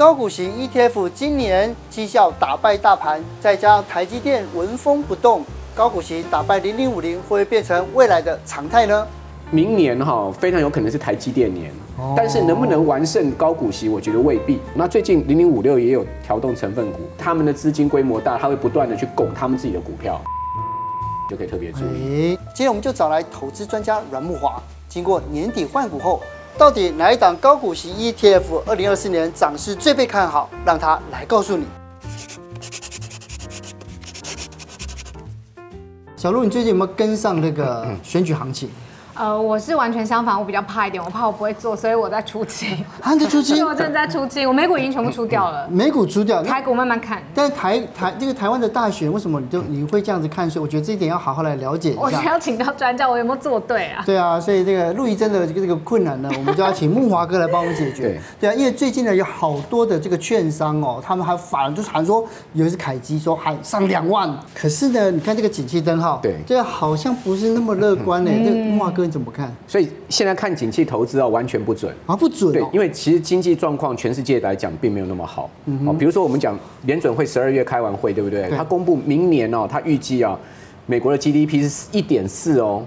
高股息 ETF 今年绩效打败大盘，再加上台积电纹风不动，高股息打败零零五零，会不会变成未来的常态呢？明年哈非常有可能是台积电年，但是能不能完胜高股息，我觉得未必。那最近零零五六也有调动成分股，他们的资金规模大，他会不断的去拱他们自己的股票，就可以特别注意。今天我们就找来投资专家阮木华，经过年底换股后。到底哪一档高股息 ETF 二零二四年涨势最被看好？让他来告诉你。小鹿，你最近有没有跟上那个选举行情？呃，我是完全相反，我比较怕一点，我怕我不会做，所以我在出清。啊，你在出清？我正在出清，我美股已经全部出掉了。美股出掉，台股慢慢看。但是台台这个台湾的大选，为什么你就你会这样子看？所以我觉得这一点要好好来了解一下。我需要请到专家，我有没有做对啊？对啊，所以这个陆怡真的这个这个困难呢，我们就要请木华哥来帮我们解决。对，对啊，因为最近呢有好多的这个券商哦，他们还反就是喊说，有一次凯基说喊上两万，可是呢，你看这个景气灯号，对，这个好像不是那么乐观呢。这个木华哥你怎么看？所以。现在看景气投资啊，完全不准啊，不准。对，因为其实经济状况全世界来讲并没有那么好。哦，比如说我们讲联准会十二月开完会，对不对？他公布明年哦，他预计啊，美国的 GDP 是一点四哦，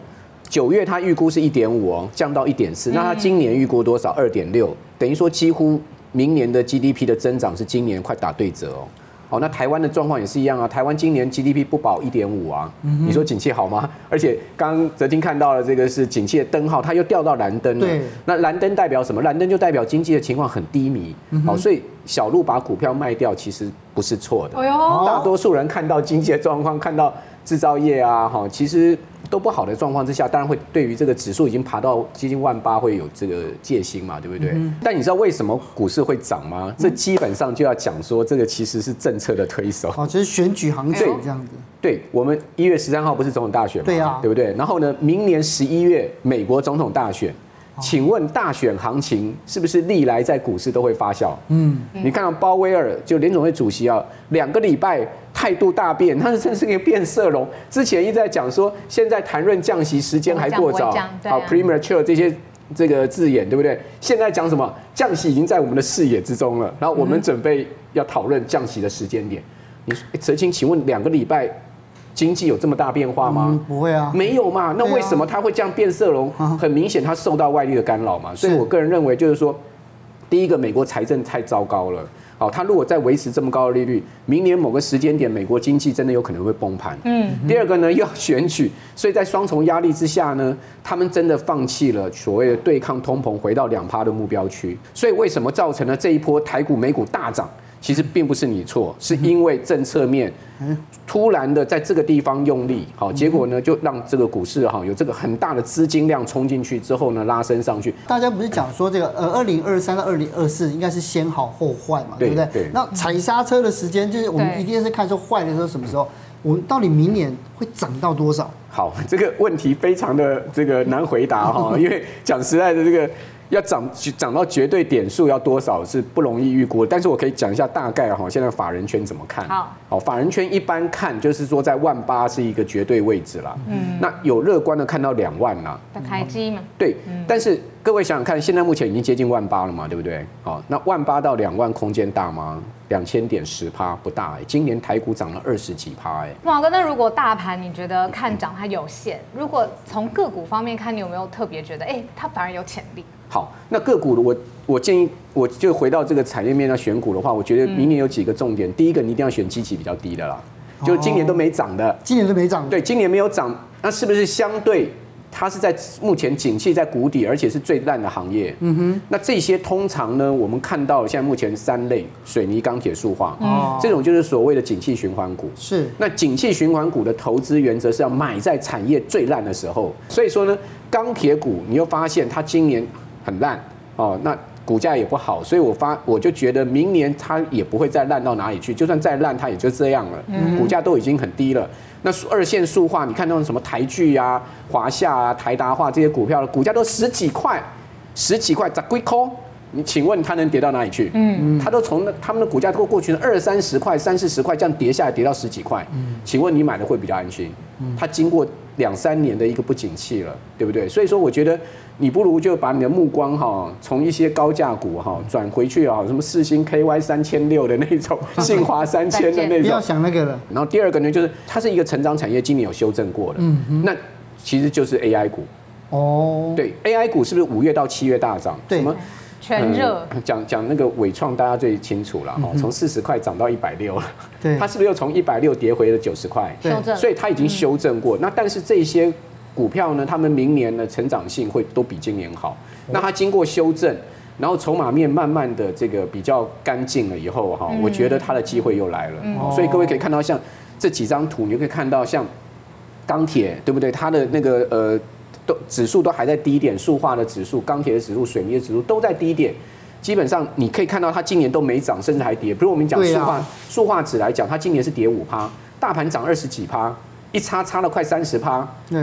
九月他预估是一点五哦，降到一点四。那他今年预估多少？二点六，等于说几乎明年的 GDP 的增长是今年快打对折哦。哦，那台湾的状况也是一样啊。台湾今年 GDP 不保一点五啊，你说景气好吗？而且刚刚哲青看到了这个是景气的灯号，它又掉到蓝灯了。对，那蓝灯代表什么？蓝灯就代表经济的情况很低迷。好，所以小路把股票卖掉其实不是错的。大多数人看到经济的状况，看到制造业啊，哈，其实。都不好的状况之下，当然会对于这个指数已经爬到接近万八，会有这个戒心嘛，对不对？嗯、但你知道为什么股市会涨吗？这基本上就要讲说，这个其实是政策的推手。哦，就是选举行情这样子。对，我们一月十三号不是总统大选嘛？对啊，对不对？然后呢，明年十一月美国总统大选。请问大选行情是不是历来在股市都会发酵？嗯，你看到鲍威尔就联总会主席啊，两个礼拜态度大变，他是真是一个变色龙。之前一直在讲说，现在谈论降息时间还过早，好 premature 这些这个字眼，对不对？现在讲什么？降息已经在我们的视野之中了，然后我们准备要讨论降息的时间点。你说，哲青，请问两个礼拜？经济有这么大变化吗？嗯、不会啊，没有嘛。那为什么它会这样变色龙？啊、很明显，它受到外力的干扰嘛。所以我个人认为，就是说，第一个，美国财政太糟糕了。好，它如果再维持这么高的利率，明年某个时间点，美国经济真的有可能会崩盘。嗯。第二个呢，又要选举，所以在双重压力之下呢，他们真的放弃了所谓的对抗通膨，回到两趴的目标区。所以为什么造成了这一波台股、美股大涨？其实并不是你错，是因为政策面突然的在这个地方用力，好，结果呢就让这个股市哈有这个很大的资金量冲进去之后呢拉升上去。大家不是讲说这个呃二零二三到二零二四应该是先好后坏嘛，对不对？对。那踩刹车的时间就是我们一定是看说坏的时候什么时候？我们到底明年会涨到多少？好，这个问题非常的这个难回答哈，因为讲实在的这个。要涨涨到绝对点数要多少是不容易预估，但是我可以讲一下大概哈，现在法人圈怎么看？好，好，法人圈一般看就是说在万八是一个绝对位置啦。嗯，那有乐观的看到两万啦。的台积嘛？对，但是各位想想看，现在目前已经接近万八了嘛，对不对？好，那万八到两万空间大吗？两千点十趴不大哎，今年台股涨了二十几趴哎。慕驊哥，那如果大盘你觉得看涨它有限，如果从个股方面看，你有没有特别觉得哎，它反而有潜力？好，那个股的我我建议，我就回到这个产业面要选股的话，我觉得明年有几个重点。第一个，你一定要选基期比较低的啦，就今年都没涨的，今年都没涨，对，今年没有涨，那是不是相对它是在目前景气在谷底，而且是最烂的行业？嗯哼，那这些通常呢，我们看到现在目前三类：水泥、钢铁、塑化，哦，这种就是所谓的景气循环股。是，那景气循环股的投资原则是要买在产业最烂的时候。所以说呢，钢铁股你又发现它今年。很烂哦，那股价也不好，所以我发我就觉得明年它也不会再烂到哪里去，就算再烂，它也就这样了。嗯，股价都已经很低了。那二线塑化，你看那种什么台剧啊、华夏啊、台达化这些股票的股价都十几块，十几块，咋龟抠？你请问它能跌到哪里去？嗯，它都从那他们的股价都过去的二三十块、三四十块这样跌下来，跌到十几块。嗯，请问你买的会比较安心？嗯，它经过两三年的一个不景气了，对不对？所以说，我觉得你不如就把你的目光哈，从一些高价股哈转回去啊，什么四星 KY 三千六的那种，信华三千的那种，不要想那个了。然后第二个呢，就是它是一个成长产业，今年有修正过的，嗯哼，那其实就是 AI 股。哦，对，AI 股是不是五月到七月大涨？对。什么？全热。讲讲那个伟创，大家最清楚了哈，从四十块涨到一百六了，对，它是不是又从一百六跌回了九十块？修正，所以它已经修正过。那但是这些股票呢，他们明年的成长性会都比今年好。那它经过修正，然后筹码面慢慢的这个比较干净了以后哈，我觉得它的机会又来了。所以各位可以看到，像这几张图，你就可以看到像钢铁，对不对？它的那个呃。都指数都还在低点，塑化的指数、钢铁的指数、水泥的指数都在低点，基本上你可以看到它今年都没涨，甚至还跌。比如我们讲塑化塑化纸来讲，它今年是跌五趴，大盘涨二十几趴，一差差了快三十趴。对，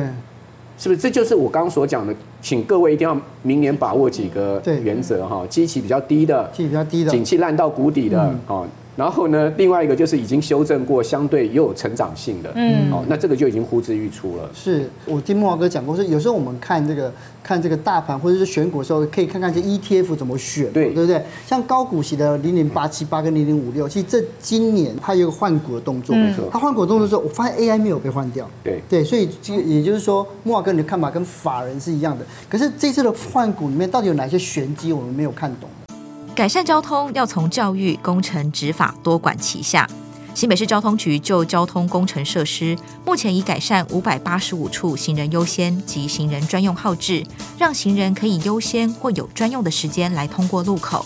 是不是？这就是我刚刚所讲的，请各位一定要明年把握几个原则哈，基期比较低的，基期比较低的，景气烂到谷底的啊。然后呢，另外一个就是已经修正过，相对又有成长性的，嗯，哦，那这个就已经呼之欲出了。是我听慕驊哥讲过，说有时候我们看这个看这个大盘或者是选股的时候，可以看看这 ETF 怎么选，对，对不对？像高股息的零零八七八跟零零五六，其实这今年它有个换股的动作，没错。它换股的动作的时候，我发现 AI 没有被换掉，对对，所以这个也就是说，慕驊哥你的看法跟法人是一样的。可是这次的换股里面到底有哪些玄机，我们没有看懂。改善交通要从教育、工程、执法多管齐下。新北市交通局就交通工程设施，目前已改善五百八十五处行人优先及行人专用号志，让行人可以优先或有专用的时间来通过路口。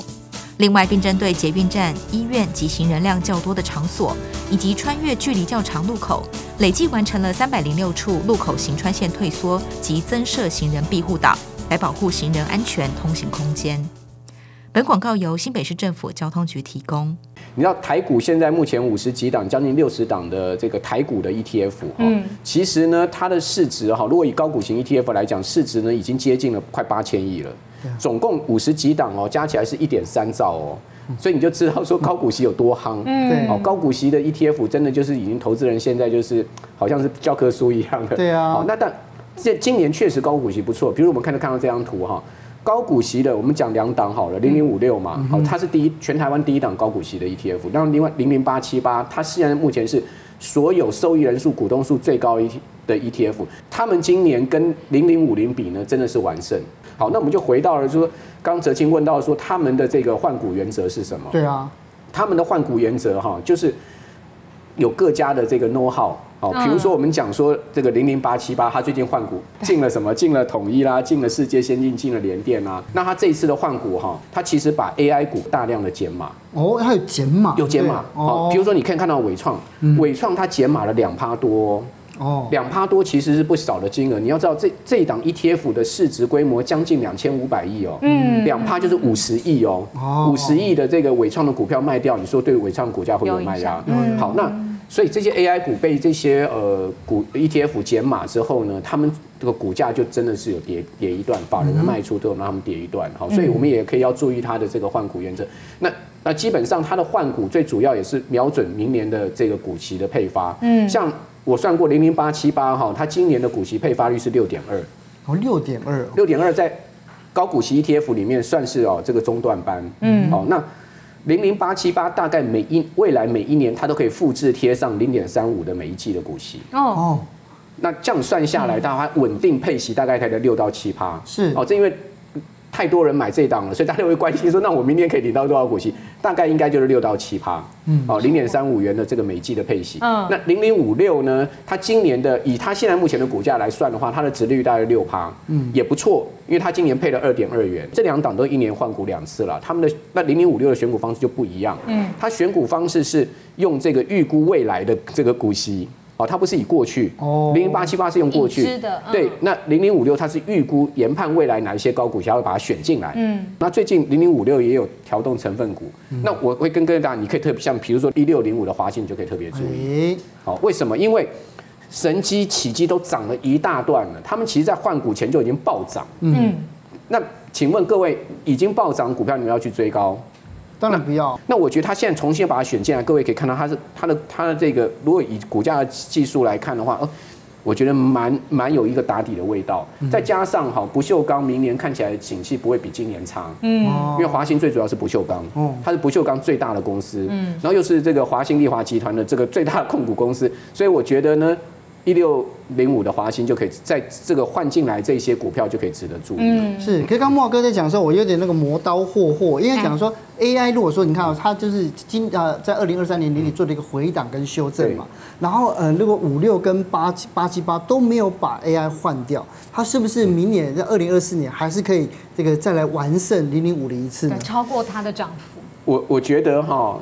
另外，并针对捷运站、医院及行人量较多的场所，以及穿越距离较长路口，累计完成了三百零六处路口行穿线退缩及增设行人庇护岛，来保护行人安全通行空间。本广告由新北市政府交通局提供。你知道台股现在目前五十几档，将近六十档的这个台股的 ETF 哈，其实呢，它的市值哈，如果以高股型 ETF 来讲，市值呢已经接近了快八千亿了。总共五十几档哦，加起来是一点三兆哦，所以你就知道说高股息有多夯。嗯，哦，高股息的 ETF 真的就是已经投资人现在就是好像是教科书一样的。对啊。好，那但这今年确实高股息不错，比如我们看到看到这张图哈。高股息的，我们讲两档好了，零零五六嘛，好，它是第一全台湾第一档高股息的 ETF。然后另外零零八七八，它现在目前是所有受益人数、股东数最高一的 ETF。他们今年跟零零五零比呢，真的是完胜。好，那我们就回到了说，刚哲青问到说他们的这个换股原则是什么？对啊，他们的换股原则哈，就是有各家的这个 know how。哦，比如说我们讲说这个零零八七八，它最近换股进了什么？进了统一啦，进了世界先进，进了联电啦。那它这一次的换股哈，它其实把 AI 股大量的减码。哦，它有减码？有减码。哦，比如说你可以看到伟创，伟创它减码了两趴多。哦，两趴多其实是不少的金额。你要知道这这一档 ETF 的市值规模将近两千五百亿哦。嗯。两趴就是五十亿哦。哦。五十亿的这个伟创的股票卖掉，你说对伟创股价会有卖压？嗯。好，那。所以这些 AI 股被这些呃股 ETF 减码之后呢，他们这个股价就真的是有跌跌一段，法人的卖出都有让他们跌一段。好，所以我们也可以要注意它的这个换股原则。那那基本上它的换股最主要也是瞄准明年的这个股息的配发。嗯，像我算过零零八七八哈，它今年的股息配发率是六点二。哦，六点二，六点二在高股息 ETF 里面算是哦这个中段班。嗯，好那。零零八七八大概每一未来每一年它都可以复制贴上零点三五的每一季的股息。哦，那这样算下来，大概稳定配息大概才在六到七趴。是。哦，这因为。太多人买这档了，所以大家会关心说，那我明年可以领到多少股息？大概应该就是六到七趴，嗯，哦，零点三五元的这个每季的配息。嗯，那零零五六呢？它今年的以它现在目前的股价来算的话，它的值率大概六趴，嗯，也不错，因为它今年配了二点二元。这两档都一年换股两次了，他们的那零零五六的选股方式就不一样，嗯，它选股方式是用这个预估未来的这个股息。哦，它不是以过去哦，零零八七八是用过去，的对。那零零五六它是预估研判未来哪一些高股息会把它选进来。嗯，那最近零零五六也有调动成分股。嗯、那我会跟各位大家，你可以特别像比如说一六零五的华信就可以特别注意。好、欸，为什么？因为神机、起机都涨了一大段了，他们其实在换股前就已经暴涨。嗯，那请问各位，已经暴涨股票，你们要去追高？当然不要。那我觉得他现在重新把它选进来，各位可以看到，它是它的它的这个，如果以股价的技术来看的话，哦，我觉得蛮蛮有一个打底的味道。再加上哈，不锈钢明年看起来景气不会比今年差。嗯，因为华兴最主要是不锈钢，它是不锈钢最大的公司。嗯，然后又是这个华兴利华集团的这个最大的控股公司，所以我觉得呢。一六零五的华兴就可以在这个换进来这些股票就可以值得注意。嗯，是。可是刚木华哥在讲的时候，我有点那个磨刀霍霍，因为讲说 AI，如果说你看啊，它就是今呃在二零二三年年底做了一个回档跟修正嘛，然后呃如果五六跟八七八七八都没有把 AI 换掉，它是不是明年在二零二四年还是可以这个再来完胜零零五零一次呢？超过它的涨幅。我我觉得哈，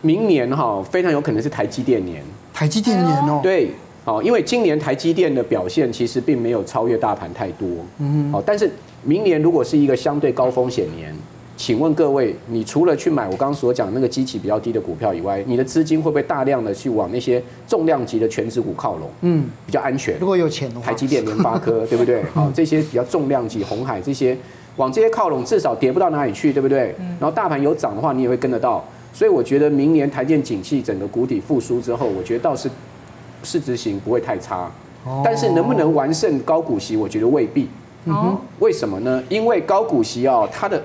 明年哈非常有可能是台积电年。台积电年哦。对。好，因为今年台积电的表现其实并没有超越大盘太多。嗯，好，但是明年如果是一个相对高风险年，请问各位，你除了去买我刚刚所讲那个基期比较低的股票以外，你的资金会不会大量的去往那些重量级的全职股靠拢？嗯，比较安全。如果有钱的话，台积电、联发科，对不对？好，这些比较重量级，红海这些往这些靠拢，至少跌不到哪里去，对不对？然后大盘有涨的话，你也会跟得到。所以我觉得明年台电景气整个谷底复苏之后，我觉得倒是。市值型不会太差，但是能不能完胜高股息，我觉得未必。嗯哼，为什么呢？因为高股息哦，它的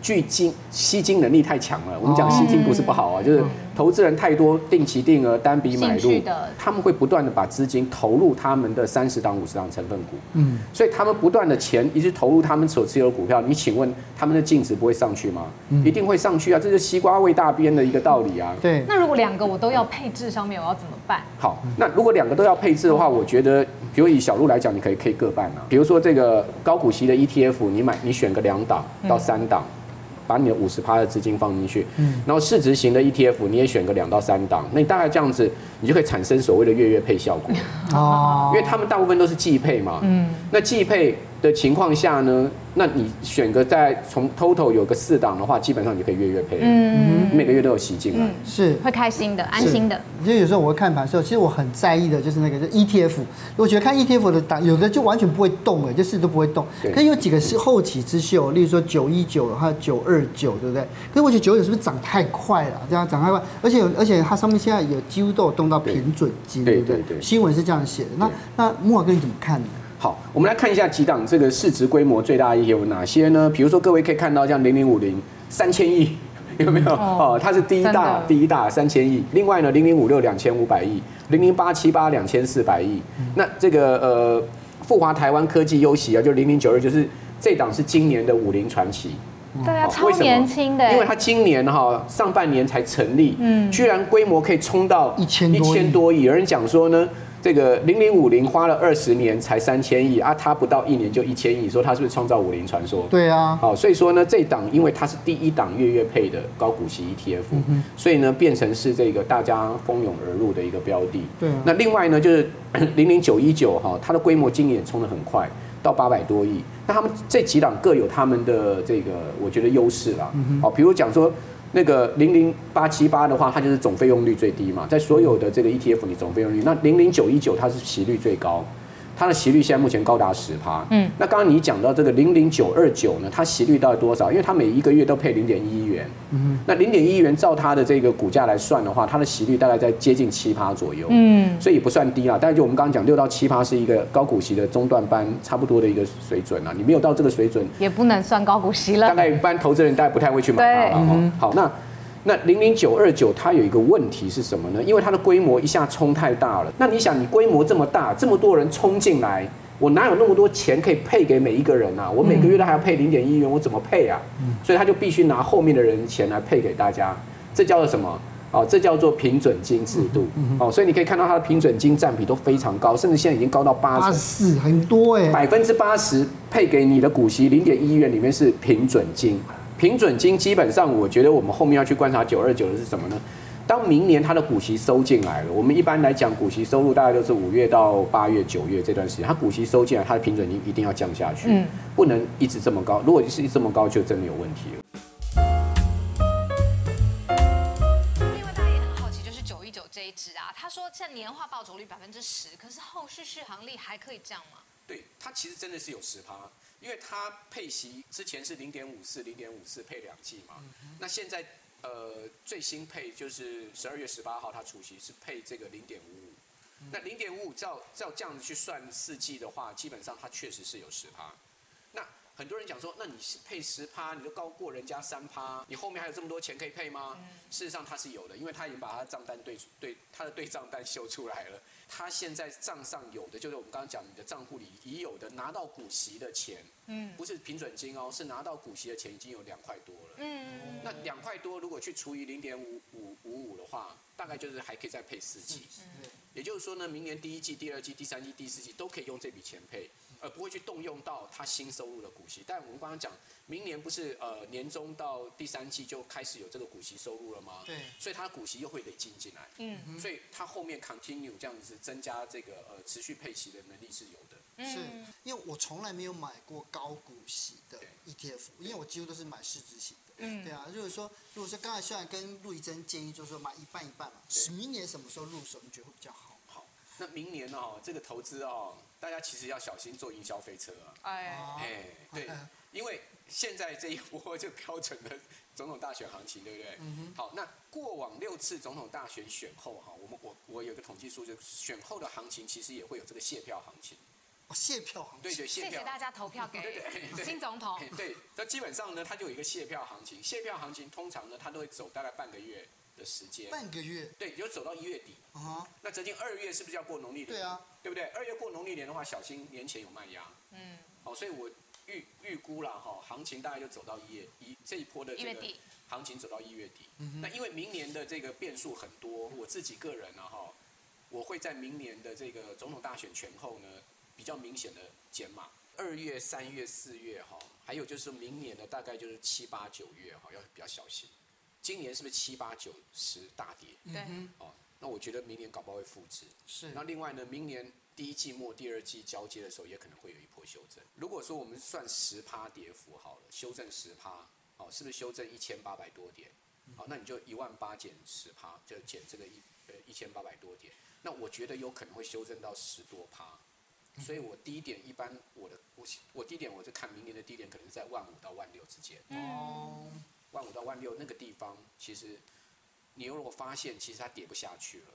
聚金吸金能力太强了。我们讲吸金不是不好啊，就是。投资人太多，定期定额单笔买入，他们会不断的把资金投入他们的三十档、五十档成分股，嗯，所以他们不断的钱一直投入他们所持有的股票，你请问他们的净值不会上去吗？一定会上去啊，这是西瓜喂大边的一个道理啊。对。那如果两个我都要配置上面，我要怎么办？好，那如果两个都要配置的话，我觉得，比如以小路来讲，你可以可以各半啊。比如说这个高股息的 ETF，你买你选个两档到三档。把你的五十趴的资金放进去，嗯，然后市值型的 ETF 你也选个两到三档，那你大概这样子，你就可以产生所谓的月月配效果，哦，因为他们大部分都是季配嘛，嗯，那季配的情况下呢，那你选个在从 total 有个四档的话，基本上你就可以月月配，嗯，每个月都有息进来，是会开心的，安心的。因为有时候我会看盘的时候，其实我很在意的就是那个就 ETF，我觉得看 ETF 的档，有的就完全不会动，哎，就是都不会动。可是有几个是后起之秀，例如说九一九还有九二九，对不对？可是我觉得九二九是不是涨太快了？这样涨太快，而且而且它上面现在有几乎都有动到平准金，对不对？新闻是这样写的。那那木华哥你怎么看呢？好，我们来看一下几档这个市值规模最大的有哪些呢？比如说各位可以看到像零零五零三千亿，有没有？哦，它是第一大，第一大三千亿。另外呢，零零五六两千五百亿，零零八七八两千四百亿。那这个呃富华台湾科技优息啊，就零零九二，就是这档是今年的武林传奇。对啊，超年轻的。因为它今年哈上半年才成立，嗯，居然规模可以冲到一千一千多亿。有人讲说呢。这个零零五零花了二十年才三千亿啊，它不到一年就一千亿，说它是不是创造五零传说？对啊，好，所以说呢，这档因为它是第一档月月配的高股息 ETF，所以呢变成是这个大家蜂拥而入的一个标的。对，那另外呢就是 零零九一九哈，它的规模今年也冲得很快，到八百多亿。那他们这几档各有他们的这个我觉得优势啦。好，比如讲说。那个零零八七八的话，它就是总费用率最低嘛，在所有的这个 ETF 里总费用率，那零零九一九它是息率最高。它的息率现在目前高达十趴，嗯，那刚刚你讲到这个零零九二九呢，它息率到底多少？因为它每一个月都配零点一一元，嗯，那零点一一元照它的这个股价来算的话，它的息率大概在接近七趴左右，嗯，所以也不算低啦。但是就我们刚刚讲六到七趴是一个高股息的中段班，差不多的一个水准啊。你没有到这个水准，也不能算高股息了。大概一般投资人大概不太会去买它了。嗯、好，那。那零零九二九它有一个问题是什么呢？因为它的规模一下冲太大了。那你想，你规模这么大，这么多人冲进来，我哪有那么多钱可以配给每一个人啊？我每个月都还要配零点一元，我怎么配啊？所以他就必须拿后面的人的钱来配给大家。这叫做什么？哦，这叫做平准金制度。哦，所以你可以看到它的平准金占比都非常高，甚至现在已经高到八十四，很多哎，百分之八十配给你的股息零点一元里面是平准金。平准金基本上，我觉得我们后面要去观察九二九的是什么呢？当明年它的股息收进来了，我们一般来讲股息收入大概都是五月到八月、九月这段时间，它股息收进来，它的平准金一定要降下去，嗯，不能一直这么高。如果是这么高，就真的有问题了。另外，大家也很好奇，就是九一九这一支啊，他说现在年化报酬率百分之十，可是后续续航力还可以降吗？对，它其实真的是有十趴。因为它配息之前是零点五四，零点五四配两季嘛，那现在呃最新配就是十二月十八号它除息是配这个零点五五，那零点五五照照这样子去算四季的话，基本上它确实是有十趴。那很多人讲说，那你是配十趴，你就高过人家三趴，你后面还有这么多钱可以配吗？事实上它是有的，因为他已经把他账单对对他的对账单秀出来了。他现在账上有的就是我们刚刚讲你的账户里已有的拿到股息的钱，嗯，不是平准金哦，是拿到股息的钱已经有两块多了。嗯，那两块多如果去除以零点五五五五的话，大概就是还可以再配四季。嗯，也就是说呢，明年第一季、第二季、第三季、第四季都可以用这笔钱配。而不会去动用到他新收入的股息，但我们刚刚讲，明年不是呃年终到第三季就开始有这个股息收入了吗？对，所以他股息又会累进进来，嗯，所以他后面 continue 这样子增加这个呃持续配息的能力是有的。是因为我从来没有买过高股息的 ETF，因为我几乎都是买市值型的，嗯，对啊，如果说如果说刚才虽然跟陆怡珍建议就是说买一半一半嘛，明年什么时候入手你觉得会比较好？那明年哦，这个投资哦，大家其实要小心坐云霄飞车啊！哎，哎，对，因为现在这一波就标准的总统大选行情，对不对？嗯哼。好，那过往六次总统大选选后哈，我们我我有个统计数据，选后的行情其实也会有这个卸票行情。哦，谢票行情。对对，谢票。谢谢大家投票给新总统。对，那基本上呢，它就有一个卸票行情。卸票行情通常呢，它都会走大概半个月。的时间半个月，对，就走到一月底。啊、uh，huh. 那接近二月是不是要过农历年？对啊，对不对？二月过农历年的话，小心年前有卖压。嗯，好，所以我预预估了哈，行情大概就走到一月一这一波的这个行情走到一月底。嗯，那因为明年的这个变数很多，我自己个人呢哈，我会在明年的这个总统大选前后呢，比较明显的减码。二月、三月、四月哈，还有就是明年的大概就是七八九月哈，要比较小心。今年是不是七八九十大跌？对，哦，那我觉得明年搞不好会复制。是。那另外呢，明年第一季末、第二季交接的时候，也可能会有一波修正。如果说我们算十趴跌幅好了，修正十趴，哦，是不是修正一千八百多点？好，那你就一万八减十趴，就减这个一呃一千八百多点。那我觉得有可能会修正到十多趴。所以我低点一般我的我我低点我就看明年的低点可能是在万五到万六之间。哦。万五到万六那个地方，其实你如果发现其实它跌不下去了，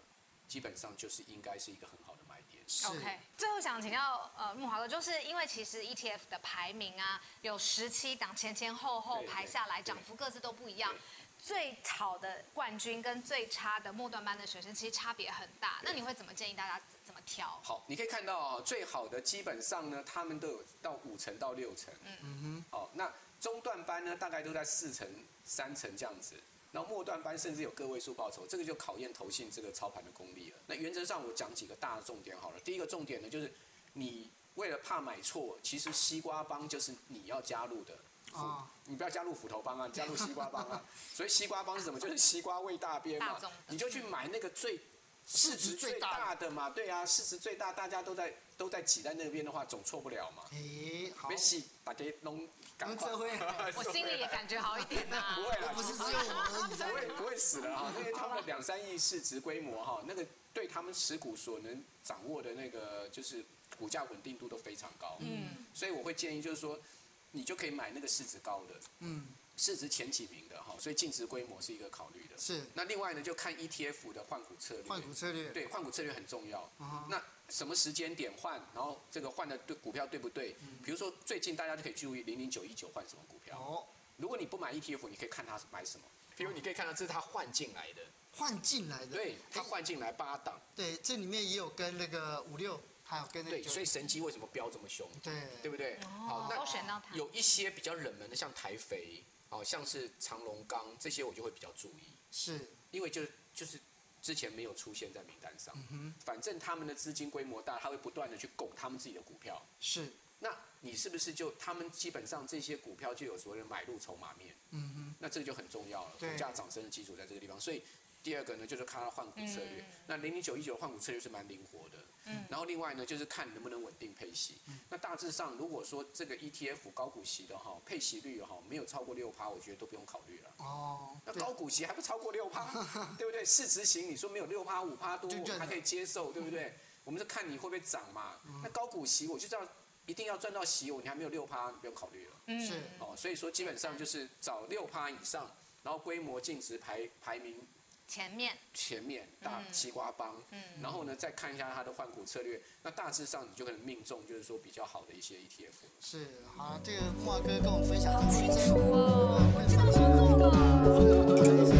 基本上就是应该是一个很好的买点。是 OK，最后想请教呃木华哥，就是因为其实 ETF 的排名啊，有十七档前前后后排下来，涨幅各自都不一样。最好的冠军跟最差的末段班的学生，其实差别很大。那你会怎么建议大家怎么挑？好，你可以看到最好的基本上呢，他们都有到五成到六成。嗯嗯哼。好，那。中段班呢，大概都在四成、三成这样子，然后末段班甚至有个位数报酬，这个就考验投信这个操盘的功力了。那原则上我讲几个大的重点好了。第一个重点呢，就是你为了怕买错，其实西瓜帮就是你要加入的。啊，你不要加入斧头帮啊，你 加入西瓜帮啊。所以西瓜帮是什么？就是西瓜味大边嘛，你就去买那个最市值最大的嘛。对啊，市值最大，大家都在都在挤在那边的话，总错不了嘛。诶，好。没事，大家弄。我心里也感觉好一点啊！不会啦，不是只有我，不会不会死的哈。因为他们两三亿市值规模哈，那个对他们持股所能掌握的那个就是股价稳定度都非常高。嗯，所以我会建议就是说，你就可以买那个市值高的，嗯，市值前几名的哈。所以净值规模是一个考虑的。是。那另外呢，就看 ETF 的换股策略。换股策略。对，换股策略很重要。那。什么时间点换，然后这个换的对股票对不对？比如说最近大家就可以注意零零九一九换什么股票。哦，如果你不买 ETF，你可以看它买什么。比如你可以看到这是它换进来的，换进来的。对，它换进来八档。对，这里面也有跟那个五六，还有跟那个。对，所以神机为什么飙这么凶？对，对不对？好，那都选到。有一些比较冷门的，像台肥，哦，像是长隆钢这些，我就会比较注意。是，因为就就是。之前没有出现在名单上，嗯、哼反正他们的资金规模大，他会不断的去拱他们自己的股票。是，那你是不是就他们基本上这些股票就有所谓的买入筹码面？嗯哼，那这个就很重要了，股价涨升的基础在这个地方，所以。第二个呢，就是看它换股策略。嗯、那零零九一九换股策略是蛮灵活的。嗯。然后另外呢，就是看能不能稳定配息。嗯。那大致上，如果说这个 ETF 高股息的哈，配息率哈没有超过六趴，我觉得都不用考虑了。哦。那高股息还不超过六趴，对不对？市值型你说没有六趴五趴多，我还可以接受，对不对？我们是看你会不会涨嘛。嗯、那高股息我就知道一定要赚到息，我你还没有六趴，你不用考虑了。嗯。是。哦，所以说基本上就是找六趴以上，然后规模净值排排名。前面，前面大西瓜帮，嗯，然后呢，再看一下它的换股策略，那大致上你就可能命中，就是说比较好的一些 ETF。是，好，这个木华哥跟我们分享，好清楚哦，知道怎么做了。